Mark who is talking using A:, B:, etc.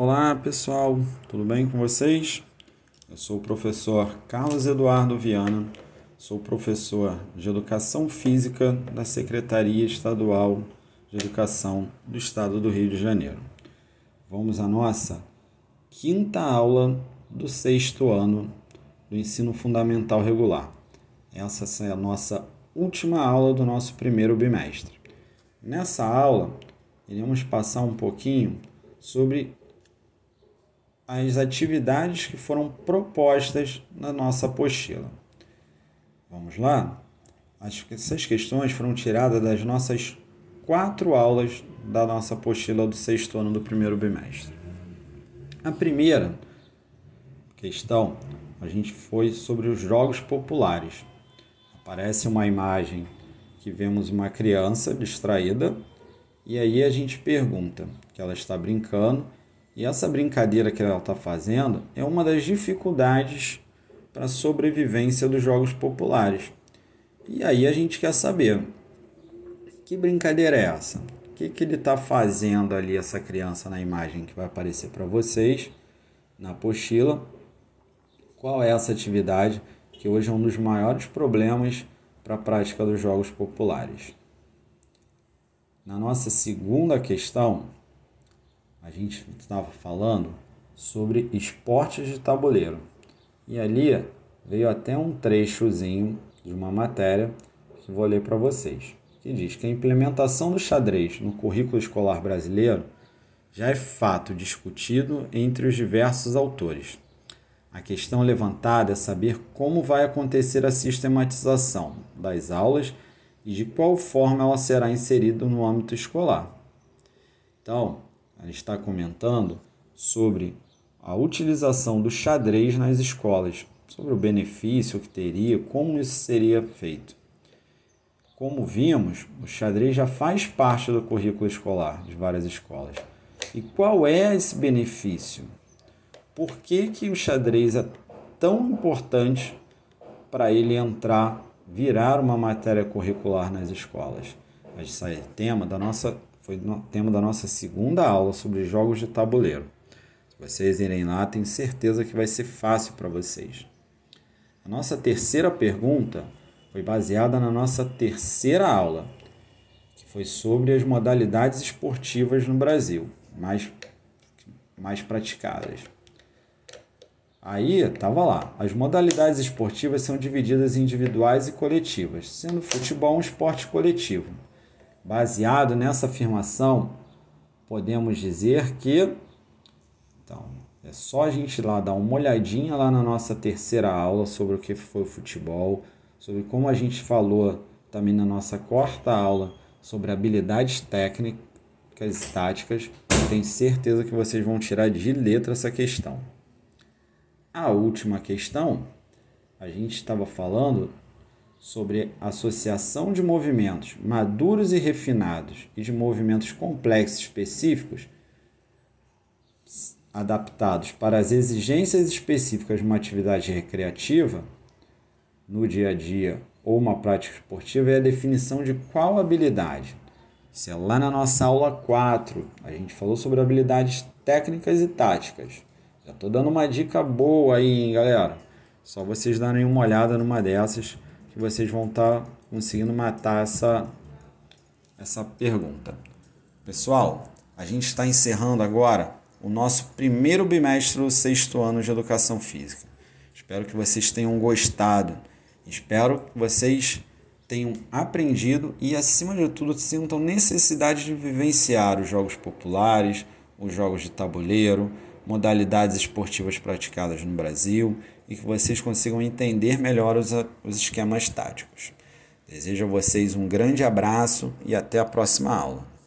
A: Olá pessoal, tudo bem com vocês? Eu sou o professor Carlos Eduardo Viana, sou professor de Educação Física da Secretaria Estadual de Educação do Estado do Rio de Janeiro. Vamos à nossa quinta aula do sexto ano do ensino fundamental regular. Essa é a nossa última aula do nosso primeiro bimestre. Nessa aula, iremos passar um pouquinho sobre as atividades que foram propostas na nossa apostila. Vamos lá? Essas questões foram tiradas das nossas quatro aulas da nossa apostila do sexto ano do primeiro bimestre. A primeira questão, a gente foi sobre os jogos populares. Aparece uma imagem que vemos uma criança distraída e aí a gente pergunta que ela está brincando e essa brincadeira que ela está fazendo é uma das dificuldades para a sobrevivência dos jogos populares. E aí a gente quer saber que brincadeira é essa? O que, que ele está fazendo ali, essa criança, na imagem que vai aparecer para vocês na apostila? Qual é essa atividade que hoje é um dos maiores problemas para a prática dos jogos populares? Na nossa segunda questão, a gente estava falando sobre esportes de tabuleiro. E ali veio até um trechozinho de uma matéria que vou ler para vocês, que diz que a implementação do xadrez no currículo escolar brasileiro já é fato discutido entre os diversos autores. A questão levantada é saber como vai acontecer a sistematização das aulas e de qual forma ela será inserida no âmbito escolar. Então, ela está comentando sobre a utilização do xadrez nas escolas, sobre o benefício que teria, como isso seria feito. Como vimos, o xadrez já faz parte do currículo escolar de várias escolas. E qual é esse benefício? Por que, que o xadrez é tão importante para ele entrar, virar uma matéria curricular nas escolas? Esse é tema da nossa foi no tema da nossa segunda aula sobre jogos de tabuleiro. Se vocês irem lá, tenho certeza que vai ser fácil para vocês. A nossa terceira pergunta foi baseada na nossa terceira aula, que foi sobre as modalidades esportivas no Brasil, mais, mais praticadas. Aí estava lá. As modalidades esportivas são divididas em individuais e coletivas, sendo futebol um esporte coletivo. Baseado nessa afirmação, podemos dizer que então, é só a gente lá dar uma olhadinha lá na nossa terceira aula sobre o que foi o futebol, sobre como a gente falou também na nossa quarta aula sobre habilidades técnicas e táticas. Tenho certeza que vocês vão tirar de letra essa questão. A última questão, a gente estava falando sobre associação de movimentos maduros e refinados e de movimentos complexos específicos adaptados para as exigências específicas de uma atividade recreativa no dia a dia ou uma prática esportiva é a definição de qual habilidade. Isso é lá na nossa aula 4. A gente falou sobre habilidades técnicas e táticas. Já estou dando uma dica boa aí, hein, galera? Só vocês darem uma olhada numa dessas que vocês vão estar tá conseguindo matar essa, essa pergunta. Pessoal, a gente está encerrando agora o nosso primeiro bimestre do sexto ano de Educação Física. Espero que vocês tenham gostado. Espero que vocês tenham aprendido e, acima de tudo, sintam necessidade de vivenciar os jogos populares, os jogos de tabuleiro, modalidades esportivas praticadas no Brasil e que vocês consigam entender melhor os, os esquemas táticos. Desejo a vocês um grande abraço e até a próxima aula.